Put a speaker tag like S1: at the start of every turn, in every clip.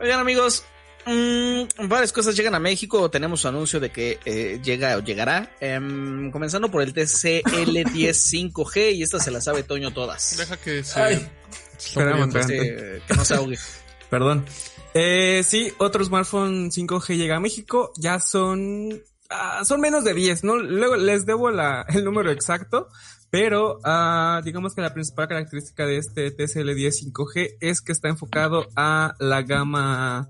S1: Oigan amigos, mmm, varias cosas llegan a México. Tenemos un anuncio de que eh, llega o llegará. Em, comenzando por el TCL10 5G y esta se la sabe Toño todas.
S2: Deja que se...
S3: Ay. Espérame, espérame.
S1: Este, que no se ahogue.
S3: Perdón. Eh, sí, otro smartphone 5G llega a México. Ya son, ah, son menos de 10, ¿no? Luego les debo la, el número exacto. Pero ah, digamos que la principal característica de este TCL10 5G es que está enfocado a la gama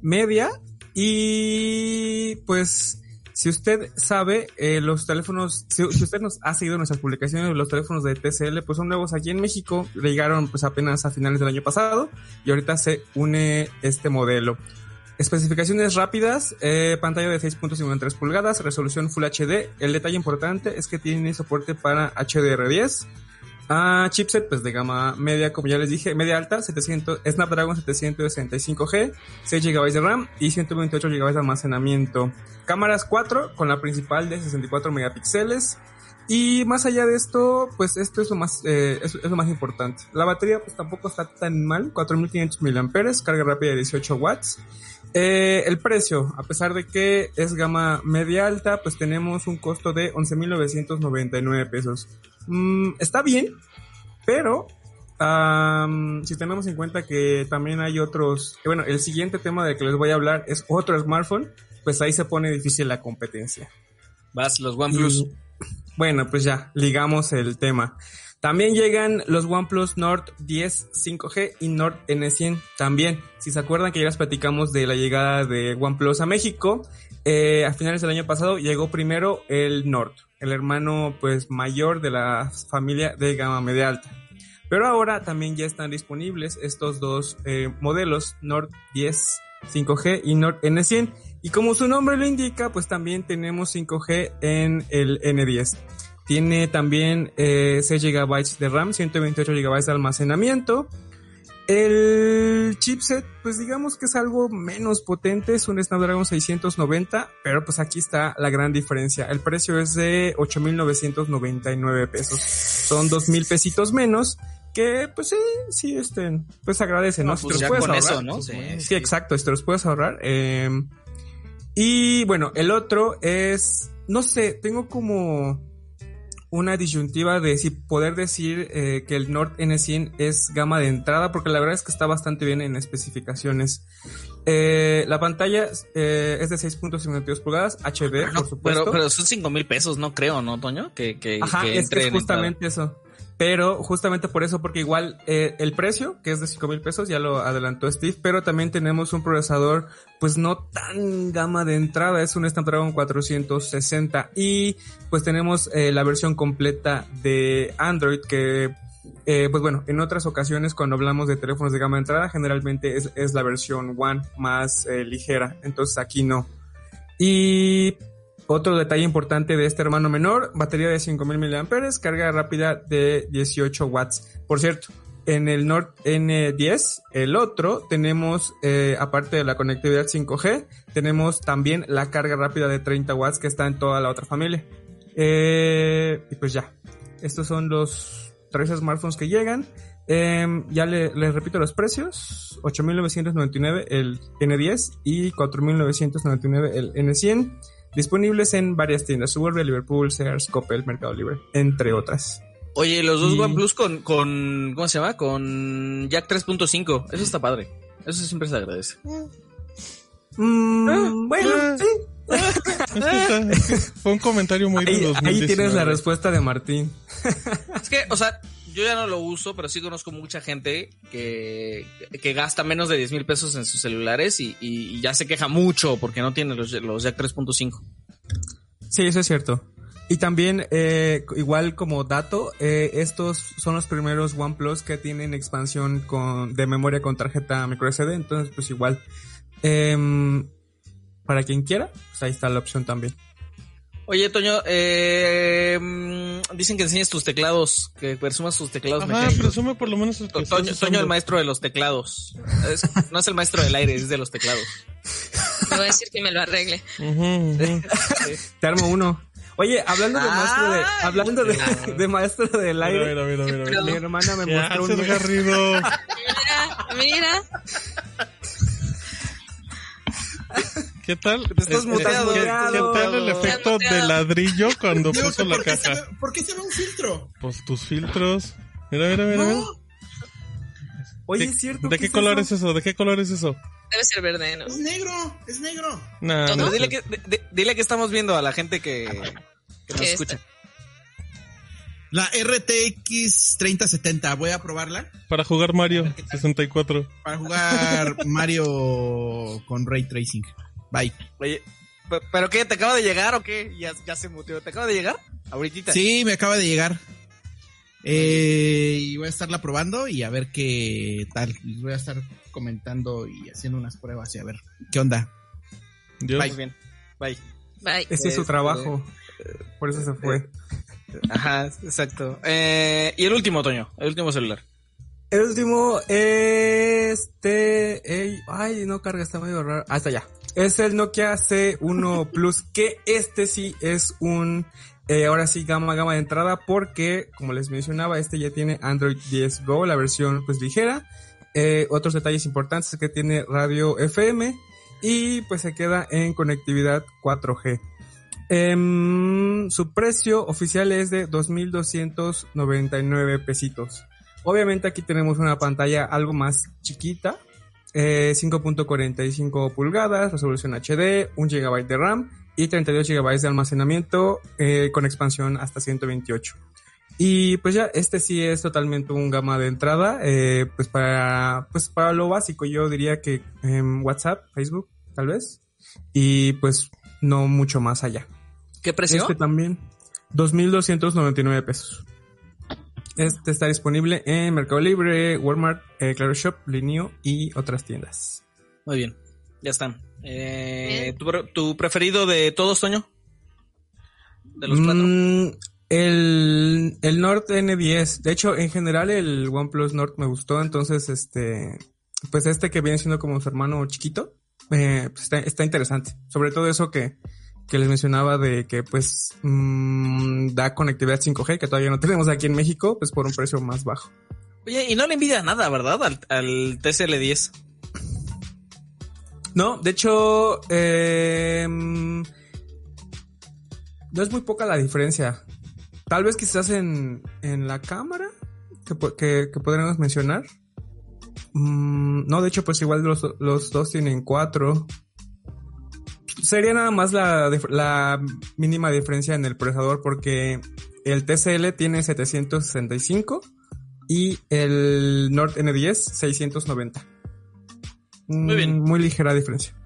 S3: media y pues si usted sabe, eh, los teléfonos, si, si usted nos ha seguido nuestras publicaciones, los teléfonos de TCL pues son nuevos aquí en México, llegaron pues apenas a finales del año pasado y ahorita se une este modelo. Especificaciones rápidas, eh, pantalla de 6.53 pulgadas, resolución Full HD. El detalle importante es que tiene soporte para HDR10. Ah, chipset, pues de gama media, como ya les dije, media alta, 700, Snapdragon 765G, 6 GB de RAM y 128 GB de almacenamiento. Cámaras 4 con la principal de 64 megapíxeles. Y más allá de esto, pues esto es lo más, eh, es, es lo más importante. La batería pues tampoco está tan mal, 4500 mAh, carga rápida de 18 watts. Eh, el precio, a pesar de que es gama media alta, pues tenemos un costo de 11.999 pesos. Mm, está bien, pero si tenemos en cuenta que también hay otros, que bueno, el siguiente tema del que les voy a hablar es otro smartphone, pues ahí se pone difícil la competencia.
S1: Vas, los OnePlus.
S3: Y, bueno, pues ya, ligamos el tema. También llegan los OnePlus Nord 10 5G y Nord N100 también. Si se acuerdan que ya les platicamos de la llegada de OnePlus a México, eh, a finales del año pasado llegó primero el Nord, el hermano pues mayor de la familia de gama media alta. Pero ahora también ya están disponibles estos dos eh, modelos, Nord 10 5G y Nord N100. Y como su nombre lo indica, pues también tenemos 5G en el N10. Tiene también eh, 6 GB de RAM, 128 GB de almacenamiento. El chipset, pues digamos que es algo menos potente, es un Snapdragon 690, pero pues aquí está la gran diferencia. El precio es de 8.999 pesos. Son 2.000 pesitos menos, que pues sí, sí, este, pues agradece, ¿no?
S1: No,
S3: Si
S1: pues
S3: te
S1: ya
S3: los puedes
S1: con
S3: ahorrar.
S1: eso, ¿no?
S3: Sí,
S1: Sí,
S3: sí, exacto, si te los puedes ahorrar. eh, y bueno, el otro es, no sé, tengo como una disyuntiva de si poder decir eh, que el Nord N100 es gama de entrada, porque la verdad es que está bastante bien en especificaciones. Eh, la pantalla eh, es de 6.52 pulgadas, HD,
S1: No,
S3: por supuesto.
S1: pero, pero son 5 mil pesos, no creo, ¿no, Toño? Que, que,
S3: Ajá,
S1: que
S3: es que
S1: entre
S3: es
S1: en
S3: justamente eso. Pero justamente por eso, porque igual eh, el precio, que es de 5 mil pesos, ya lo adelantó Steve, pero también tenemos un procesador, pues no tan gama de entrada, es un Snapdragon 460 y pues tenemos eh, la versión completa de Android que eh, pues bueno, en otras ocasiones cuando hablamos de teléfonos de gama de entrada, generalmente es, es la versión One más ligera, entonces aquí no. Y otro detalle importante de este hermano menor, batería de 5000 mAh, carga rápida de 18 watts. Por cierto, en el Nord N10, el otro, tenemos, eh, aparte de la conectividad 5G, tenemos también la carga rápida de 30 watts que está en toda la otra familia. Eh, y pues ya, estos son los tres smartphones que llegan. Eh, ya le- les repito los precios, 8.999 el N10 y 4.999 el N100, disponibles en varias tiendas, Suburbia, Liverpool, Sears, Coppel, Mercado Libre, entre otras.
S1: Oye, los dos
S3: Y-
S1: OnePlus con, con, ¿cómo se llama? Con Jack 3.5. Eso está padre. Eso siempre se agradece.
S3: Mm,
S2: Ah,
S3: bueno,
S2: ah.
S3: sí.
S2: Es que está- Fue un comentario muy de
S3: Ahí, ahí
S2: 2019.
S3: tienes la respuesta de Martín.
S1: Es que, o sea, yo ya no lo uso, pero sí conozco mucha gente que, que gasta menos de 10 mil pesos en sus celulares y, y- ya se queja mucho porque no tiene los, los Jack 3.5.
S3: Sí, eso es cierto. Y también, eh, igual como dato, eh, estos son los primeros OnePlus que tienen expansión con, de memoria con tarjeta microSD, entonces pues igual, em, para quien quiera, pues ahí está la opción también.
S1: Oye, Toño, eh, mm, dicen que enseñes tus teclados, que presumas tus teclados
S2: Ajá,
S1: mecánicos.
S2: presume por lo menos el que
S1: Toño,
S2: usando.
S1: Toño el maestro de los teclados. Es- no es el maestro del aire, es de los teclados.
S4: Le voy a decir que me lo arregle.
S3: Te armo uno. Oye, hablando de maestro de, hablando de, de maestro del aire,
S2: mira, mira, mira, mira.
S3: mi hermana me
S2: ¿Qué
S3: mostró un,
S2: Garrido?
S4: Mira, mira.
S2: ¿Qué tal?
S1: Te estás
S2: Eh,
S1: muteado.
S2: ¿Qué, qué tal el efecto
S4: Muteado.
S2: de ladrillo cuando
S5: Digo,
S2: puso la
S5: ¿por, qué se
S2: caja?
S5: ve, ¿Por qué se ve un filtro?
S2: Pues tus filtros. Mira, mira, mira. mira.
S5: No,
S3: Oye,
S2: ¿Qué-
S3: es cierto.
S2: ¿De
S3: ¿qué
S2: qué
S3: es
S2: color
S3: eso?
S2: es eso? ¿De qué color es eso?
S4: Debe ser verde, ¿no?
S5: es negro, es negro.
S2: No.
S1: Pero dile que, de- de- dile que estamos viendo a la gente que, que nos
S4: ¿Qué
S1: escucha.
S5: La RTX 3070, voy a probarla
S2: Para jugar Mario 64.
S5: para jugar Mario con Ray Tracing. Bye.
S1: Oye, pe- ¿pero qué? ¿Te acaba de llegar o qué? Ya, ya se muteó. ¿Te acaba de llegar? Ahorita.
S5: Sí, me acaba de llegar. Eh, y voy a estarla probando y a ver qué tal. Les voy a estar comentando y haciendo unas pruebas y a ver qué onda.
S2: Dios.
S1: Muy bien. Bye.
S4: Bye.
S3: Ese es su
S1: Este-
S3: trabajo. Por eso se fue.
S1: Ajá, exacto. Eh, y el último, Toño. El último celular.
S3: El último, este, ey, ay, no carga, está medio raro. Ah, está ya. Es el Nokia C1 Plus, que este sí es un, eh, ahora sí, gama, gama de entrada, porque, como les mencionaba, este ya tiene Android 10 Go, la versión pues ligera. Eh, otros detalles importantes es que tiene radio FM y pues se queda en conectividad 4G. Em, su precio oficial es de 2.299 pesitos. Obviamente aquí tenemos una pantalla algo más chiquita, eh, 5.45 pulgadas, resolución HD, 1 GB de RAM y 32 GB de almacenamiento eh, con expansión hasta 128. Y pues ya, este sí es totalmente un gama de entrada, eh, pues para, pues para lo básico yo diría que em, WhatsApp, Facebook, tal vez, y pues no mucho más allá.
S1: ¿Qué precio?
S3: Este también, 2.299 pesos. Este está disponible en Mercado Libre, Walmart, eh, Claro Shop, Linio y otras tiendas.
S1: Muy bien. Ya están. Eh. ¿tu, pre- tu preferido de todos, Toño? De los cuatro.
S3: Mm, el, el Nord N10. De hecho, en general el OnePlus Nord me gustó. Entonces, este, pues este que viene siendo como su hermano chiquito, eh, pues está, está interesante. Sobre todo eso que, que les mencionaba de que pues mm, da conectividad 5G, que todavía no tenemos aquí en México, pues por un precio más bajo.
S1: Oye, y no le envidia nada, ¿verdad? Al, al TCL10.
S3: No, de hecho, eh, mm, no es muy poca la diferencia. Tal vez quizás en, en la cámara que, que, que podríamos mencionar. Mm, no, de hecho, pues igual los, los dos tienen cuatro. Sería nada más la, mínima diferencia en el procesador porque el TCL tiene 765 y el Nord N10 690.
S1: Muy bien.
S3: Muy ligera diferencia.